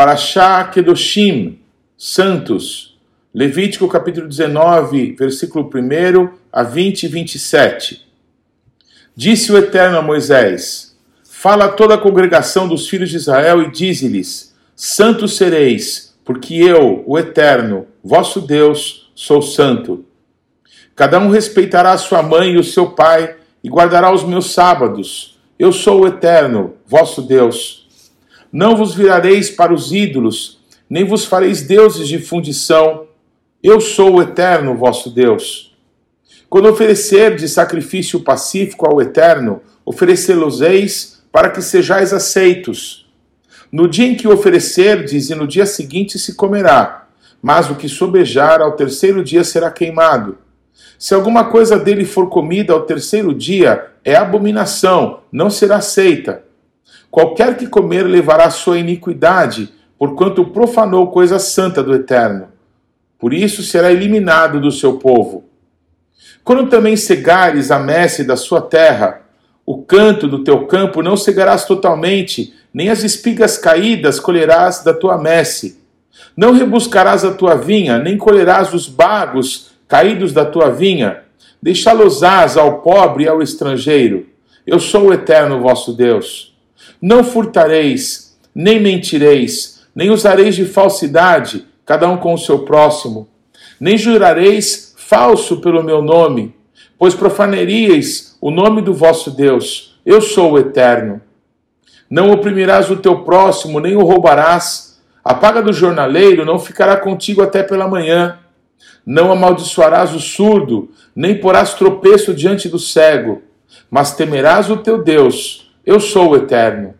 Parashá Kedoshim, santos. Levítico capítulo 19, versículo 1 a 20 e 27. Disse o Eterno a Moisés: Fala a toda a congregação dos filhos de Israel e dize-lhes: Santos sereis, porque eu, o Eterno, vosso Deus, sou santo. Cada um respeitará sua mãe e o seu pai e guardará os meus sábados. Eu sou o Eterno, vosso Deus. Não vos virareis para os ídolos, nem vos fareis deuses de fundição. Eu sou o Eterno, vosso Deus. Quando oferecer de sacrifício pacífico ao Eterno, oferecê-los-eis para que sejais aceitos. No dia em que oferecerdes e no dia seguinte se comerá, mas o que sobejar ao terceiro dia será queimado. Se alguma coisa dele for comida ao terceiro dia, é abominação, não será aceita. Qualquer que comer levará sua iniquidade, porquanto profanou coisa santa do Eterno. Por isso será eliminado do seu povo. Quando também cegares a messe da sua terra, o canto do teu campo não cegarás totalmente, nem as espigas caídas colherás da tua messe. Não rebuscarás a tua vinha, nem colherás os bagos caídos da tua vinha, deixá-los-ás ao pobre e ao estrangeiro. Eu sou o eterno vosso Deus. Não furtareis, nem mentireis, nem usareis de falsidade, cada um com o seu próximo, nem jurareis falso pelo meu nome, pois profaneríeis o nome do vosso Deus. Eu sou o eterno. Não oprimirás o teu próximo, nem o roubarás. A paga do jornaleiro não ficará contigo até pela manhã não amaldiçoarás o surdo, nem porás tropeço diante do cego, mas temerás o teu Deus. Eu sou o eterno.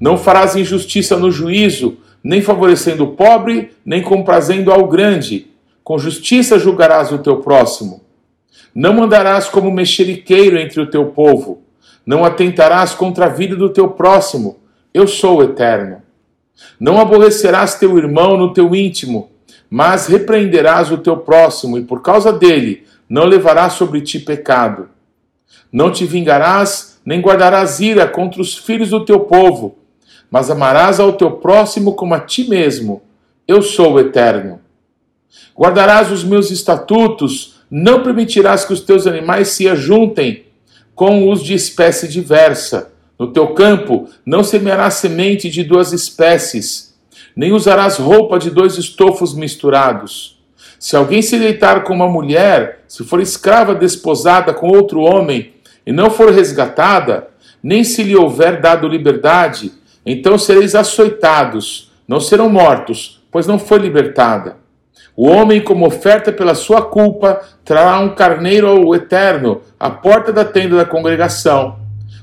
Não farás injustiça no juízo, nem favorecendo o pobre, nem comprazendo ao grande. Com justiça julgarás o teu próximo. Não andarás como mexeriqueiro entre o teu povo. Não atentarás contra a vida do teu próximo. Eu sou o eterno. Não aborrecerás teu irmão no teu íntimo mas repreenderás o teu próximo, e por causa dele não levarás sobre ti pecado. Não te vingarás, nem guardarás ira contra os filhos do teu povo, mas amarás ao teu próximo como a ti mesmo. Eu sou o eterno. Guardarás os meus estatutos, não permitirás que os teus animais se ajuntem com os de espécie diversa. No teu campo não semearás semente de duas espécies nem usarás roupa de dois estofos misturados. Se alguém se deitar com uma mulher, se for escrava desposada com outro homem, e não for resgatada, nem se lhe houver dado liberdade, então sereis açoitados, não serão mortos, pois não foi libertada. O homem, como oferta pela sua culpa, trará um carneiro ao eterno, à porta da tenda da congregação.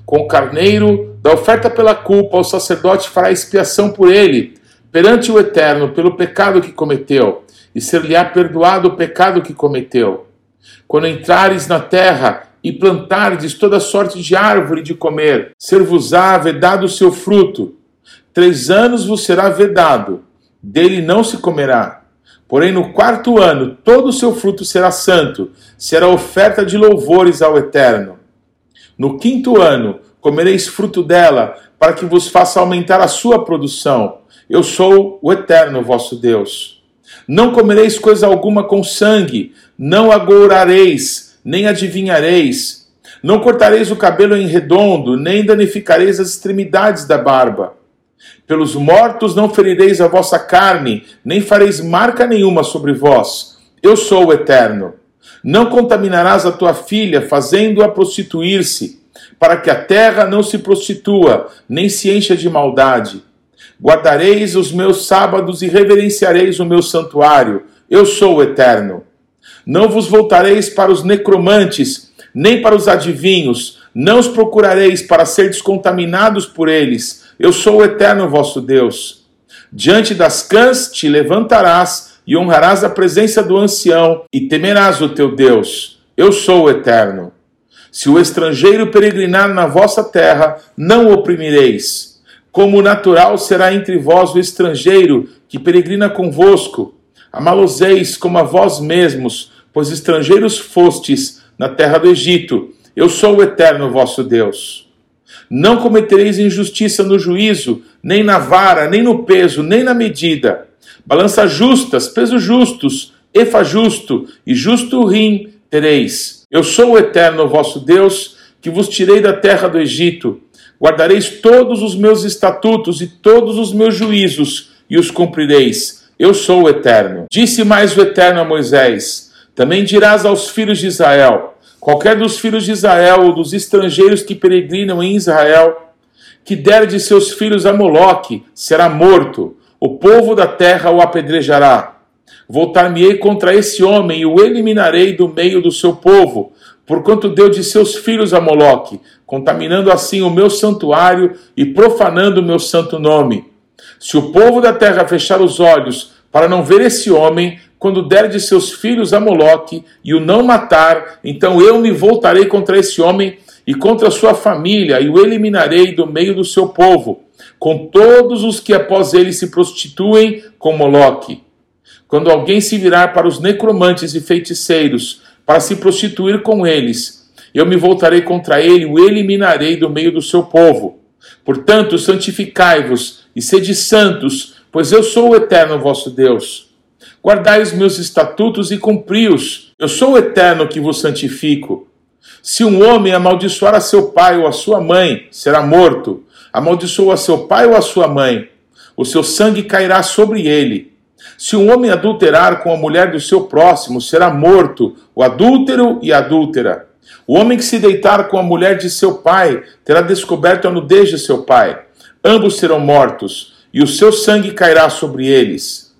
Com o carneiro da oferta pela culpa, o sacerdote fará expiação por ele, perante o Eterno pelo pecado que cometeu, e ser-lhe-á perdoado o pecado que cometeu. Quando entrares na terra e plantardes toda sorte de árvore de comer, ser-vos-á vedado o seu fruto. Três anos vos será vedado, dele não se comerá. Porém, no quarto ano, todo o seu fruto será santo, será oferta de louvores ao Eterno. No quinto ano, comereis fruto dela, para que vos faça aumentar a sua produção eu sou o eterno vosso Deus. Não comereis coisa alguma com sangue, não agourareis, nem adivinhareis. Não cortareis o cabelo em redondo, nem danificareis as extremidades da barba. Pelos mortos não ferireis a vossa carne, nem fareis marca nenhuma sobre vós. Eu sou o eterno. Não contaminarás a tua filha, fazendo-a prostituir-se, para que a terra não se prostitua, nem se encha de maldade Guardareis os meus sábados e reverenciareis o meu santuário. Eu sou o eterno. Não vos voltareis para os necromantes, nem para os adivinhos, não os procurareis para ser descontaminados por eles. Eu sou o eterno vosso Deus. Diante das cãs te levantarás e honrarás a presença do ancião e temerás o teu Deus. Eu sou o eterno. Se o estrangeiro peregrinar na vossa terra, não o oprimireis como natural será entre vós o estrangeiro que peregrina convosco. Amá-los-eis como a vós mesmos, pois estrangeiros fostes na terra do Egito. Eu sou o eterno vosso Deus. Não cometereis injustiça no juízo, nem na vara, nem no peso, nem na medida. Balança justas, pesos justos, efa justo e justo rim tereis. Eu sou o eterno vosso Deus, que vos tirei da terra do Egito. Guardareis todos os meus estatutos e todos os meus juízos, e os cumprireis. Eu sou o eterno. Disse mais o eterno a Moisés: Também dirás aos filhos de Israel: Qualquer dos filhos de Israel ou dos estrangeiros que peregrinam em Israel, que der de seus filhos a Moloque, será morto. O povo da terra o apedrejará. Voltar-me-ei contra esse homem e o eliminarei do meio do seu povo, porquanto deu de seus filhos a Moloque, contaminando assim o meu santuário e profanando o meu santo nome. Se o povo da terra fechar os olhos para não ver esse homem, quando der de seus filhos a Moloque e o não matar, então eu me voltarei contra esse homem e contra sua família e o eliminarei do meio do seu povo, com todos os que após ele se prostituem com Moloque. Quando alguém se virar para os necromantes e feiticeiros para se prostituir com eles, eu me voltarei contra ele e o eliminarei do meio do seu povo. Portanto, santificai-vos e sede santos, pois eu sou o eterno vosso Deus. Guardai os meus estatutos e cumpri-os. Eu sou o eterno que vos santifico. Se um homem amaldiçoar a seu pai ou a sua mãe, será morto. Amaldiçoa a seu pai ou a sua mãe, o seu sangue cairá sobre ele. Se um homem adulterar com a mulher do seu próximo, será morto, o adúltero e a adúltera. O homem que se deitar com a mulher de seu pai terá descoberto a nudez de seu pai. Ambos serão mortos, e o seu sangue cairá sobre eles.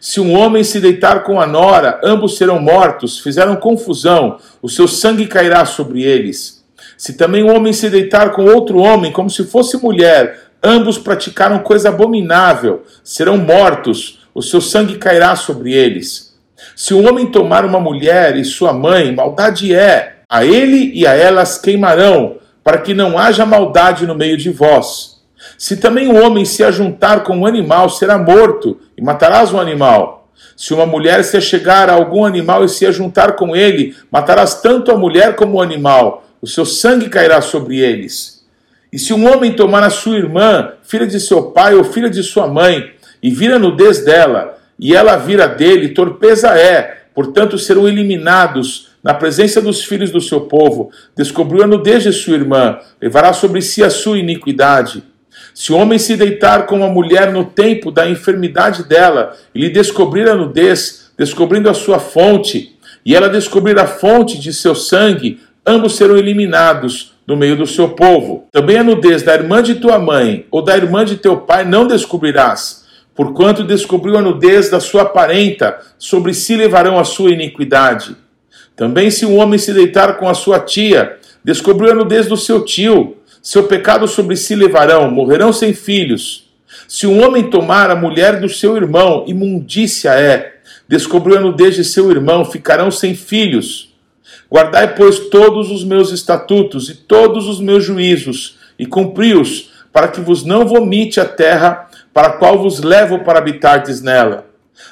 Se um homem se deitar com a nora, ambos serão mortos, fizeram confusão, o seu sangue cairá sobre eles. Se também um homem se deitar com outro homem, como se fosse mulher, ambos praticaram coisa abominável, serão mortos, o seu sangue cairá sobre eles. Se um homem tomar uma mulher e sua mãe, maldade é, a ele e a elas queimarão, para que não haja maldade no meio de vós. Se também o homem se ajuntar com um animal, será morto, e matarás o animal. Se uma mulher se achegar a algum animal e se ajuntar com ele, matarás tanto a mulher como o animal, o seu sangue cairá sobre eles. E se um homem tomar a sua irmã, filha de seu pai ou filha de sua mãe, e vira a nudez dela, e ela vira dele, torpeza é, portanto serão eliminados na presença dos filhos do seu povo. Descobriu a nudez de sua irmã, levará sobre si a sua iniquidade se o homem se deitar com uma mulher no tempo da enfermidade dela e lhe descobrir a nudez, descobrindo a sua fonte, e ela descobrir a fonte de seu sangue, ambos serão eliminados do meio do seu povo. Também a nudez da irmã de tua mãe ou da irmã de teu pai não descobrirás, porquanto descobriu a nudez da sua parenta, sobre si levarão a sua iniquidade. Também se um homem se deitar com a sua tia, descobriu a nudez do seu tio, seu pecado sobre si levarão, morrerão sem filhos. Se um homem tomar a mulher do seu irmão, imundícia é, descobriu a nudez de seu irmão, ficarão sem filhos. Guardai, pois, todos os meus estatutos e todos os meus juízos, e cumpri-os, para que vos não vomite a terra para a qual vos levo para habitardes nela.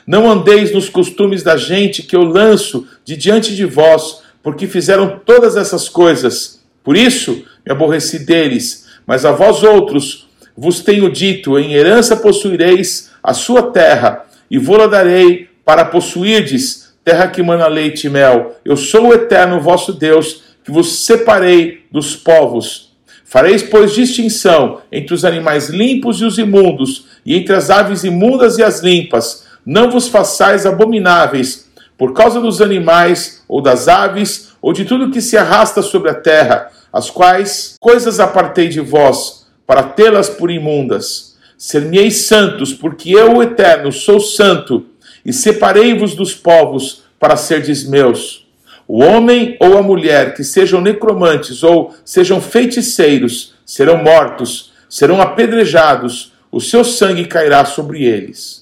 Não andeis nos costumes da gente que eu lanço de diante de vós, porque fizeram todas essas coisas. Por isso, me aborreci deles, mas a vós outros vos tenho dito: em herança possuireis a sua terra, e vou-la darei para possuirdes, terra que mana leite e mel. Eu sou o eterno vosso Deus, que vos separei dos povos. Fareis, pois, distinção entre os animais limpos e os imundos, e entre as aves imundas e as limpas. Não vos façais abomináveis por causa dos animais, ou das aves, ou de tudo que se arrasta sobre a terra as quais coisas apartei de vós, para tê-las por imundas. Ser-me-eis santos, porque eu, o Eterno, sou santo, e separei-vos dos povos para serdes meus. O homem ou a mulher que sejam necromantes ou sejam feiticeiros serão mortos, serão apedrejados, o seu sangue cairá sobre eles.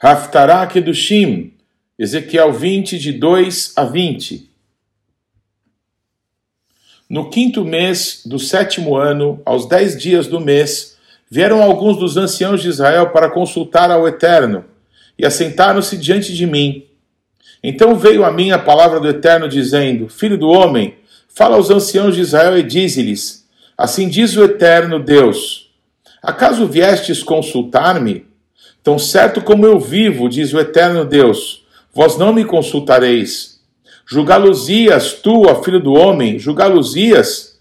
Haftarah Kedushim, Ezequiel 20, de 2 a 20. No quinto mês do sétimo ano, aos dez dias do mês, vieram alguns dos anciãos de Israel para consultar ao Eterno, e assentaram-se diante de mim. Então veio a mim a palavra do Eterno, dizendo: Filho do homem, fala aos anciãos de Israel e dize-lhes: Assim diz o eterno Deus: Acaso viestes consultar-me? Tão certo como eu vivo, diz o eterno Deus, vós não me consultareis. Julgá-los-ias, tu, ó filho do homem, julgá-los-ias?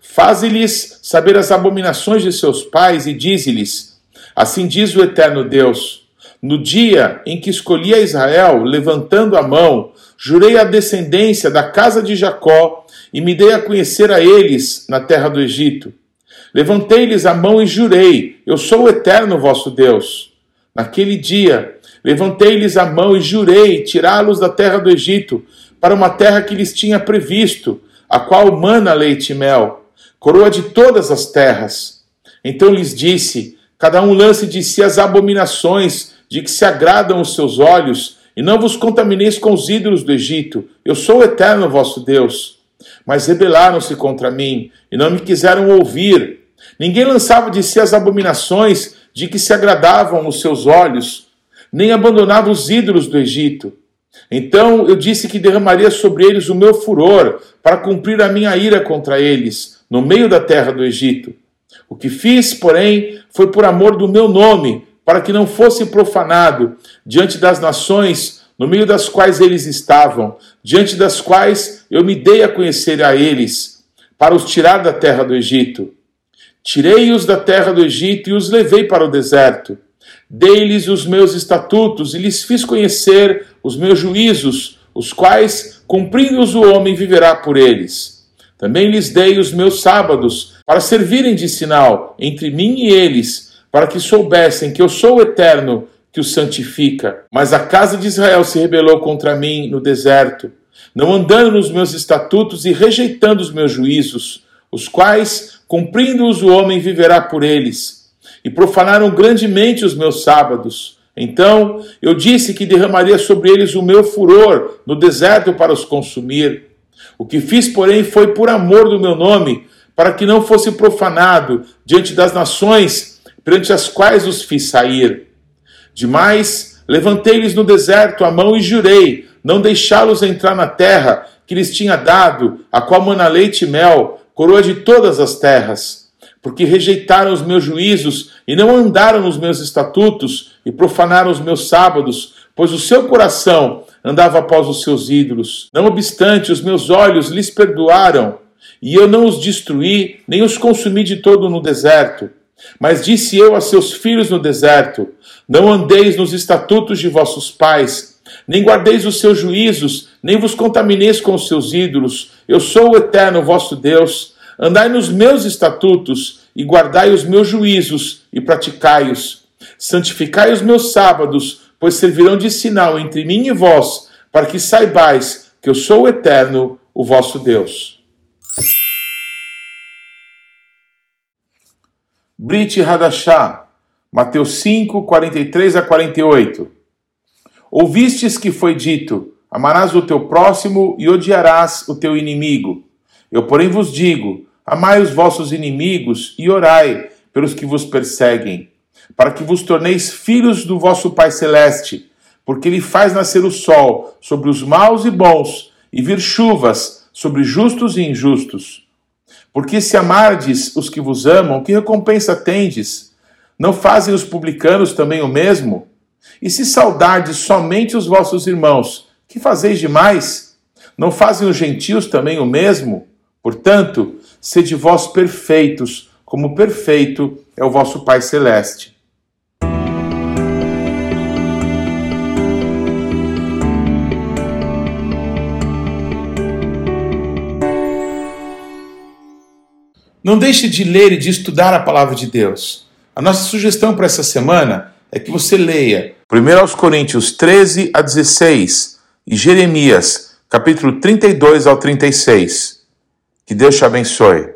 Faze-lhes saber as abominações de seus pais e dize-lhes: Assim diz o eterno Deus: No dia em que escolhi a Israel, levantando a mão, jurei a descendência da casa de Jacó e me dei a conhecer a eles na terra do Egito. Levantei-lhes a mão e jurei: Eu sou o eterno vosso Deus. Naquele dia, levantei-lhes a mão e jurei tirá-los da terra do Egito para uma terra que lhes tinha previsto, a qual mana leite e mel, coroa de todas as terras. Então lhes disse: Cada um lance de si as abominações de que se agradam os seus olhos, e não vos contamineis com os ídolos do Egito. Eu sou o eterno vosso Deus. Mas rebelaram-se contra mim e não me quiseram ouvir. Ninguém lançava de si as abominações de que se agradavam os seus olhos, nem abandonava os ídolos do Egito. Então eu disse que derramaria sobre eles o meu furor, para cumprir a minha ira contra eles, no meio da terra do Egito. O que fiz, porém, foi por amor do meu nome, para que não fosse profanado diante das nações no meio das quais eles estavam, diante das quais eu me dei a conhecer a eles, para os tirar da terra do Egito. Tirei-os da terra do Egito e os levei para o deserto. Dei-lhes os meus estatutos e lhes fiz conhecer os meus juízos, os quais, cumprindo-os, o homem viverá por eles. Também lhes dei os meus sábados, para servirem de sinal entre mim e eles, para que soubessem que eu sou o eterno que os santifica. Mas a casa de Israel se rebelou contra mim no deserto, não andando nos meus estatutos e rejeitando os meus juízos, os quais, cumprindo-os, o homem viverá por eles. E profanaram grandemente os meus sábados. Então eu disse que derramaria sobre eles o meu furor no deserto para os consumir. O que fiz, porém, foi por amor do meu nome, para que não fosse profanado diante das nações perante as quais os fiz sair. Demais, levantei-lhes no deserto a mão e jurei não deixá-los entrar na terra que lhes tinha dado, a qual mana leite e mel, coroa de todas as terras. Porque rejeitaram os meus juízos e não andaram nos meus estatutos e profanaram os meus sábados, pois o seu coração andava após os seus ídolos. Não obstante, os meus olhos lhes perdoaram, e eu não os destruí, nem os consumi de todo no deserto. Mas disse eu a seus filhos no deserto: Não andeis nos estatutos de vossos pais, nem guardeis os seus juízos, nem vos contamineis com os seus ídolos. Eu sou o eterno vosso Deus. Andai nos meus estatutos e guardai os meus juízos e praticai-os. Santificai os meus sábados, pois servirão de sinal entre mim e vós, para que saibais que eu sou o eterno, o vosso Deus. Brit Hadashah, Mateus 5, 43 a 48. Ouvistes que foi dito: Amarás o teu próximo e odiarás o teu inimigo. Eu, porém, vos digo: Amai os vossos inimigos e orai pelos que vos perseguem, para que vos torneis filhos do vosso Pai Celeste, porque Ele faz nascer o sol sobre os maus e bons, e vir chuvas sobre justos e injustos. Porque se amardes os que vos amam, que recompensa tendes? Não fazem os publicanos também o mesmo? E se saudardes somente os vossos irmãos, que fazeis demais? Não fazem os gentios também o mesmo? Portanto, sede vós perfeitos, como perfeito é o vosso Pai Celeste. Não deixe de ler e de estudar a palavra de Deus. A nossa sugestão para essa semana é que você leia 1 aos Coríntios 13 a 16 e Jeremias, capítulo 32 ao 36. Que Deus te abençoe.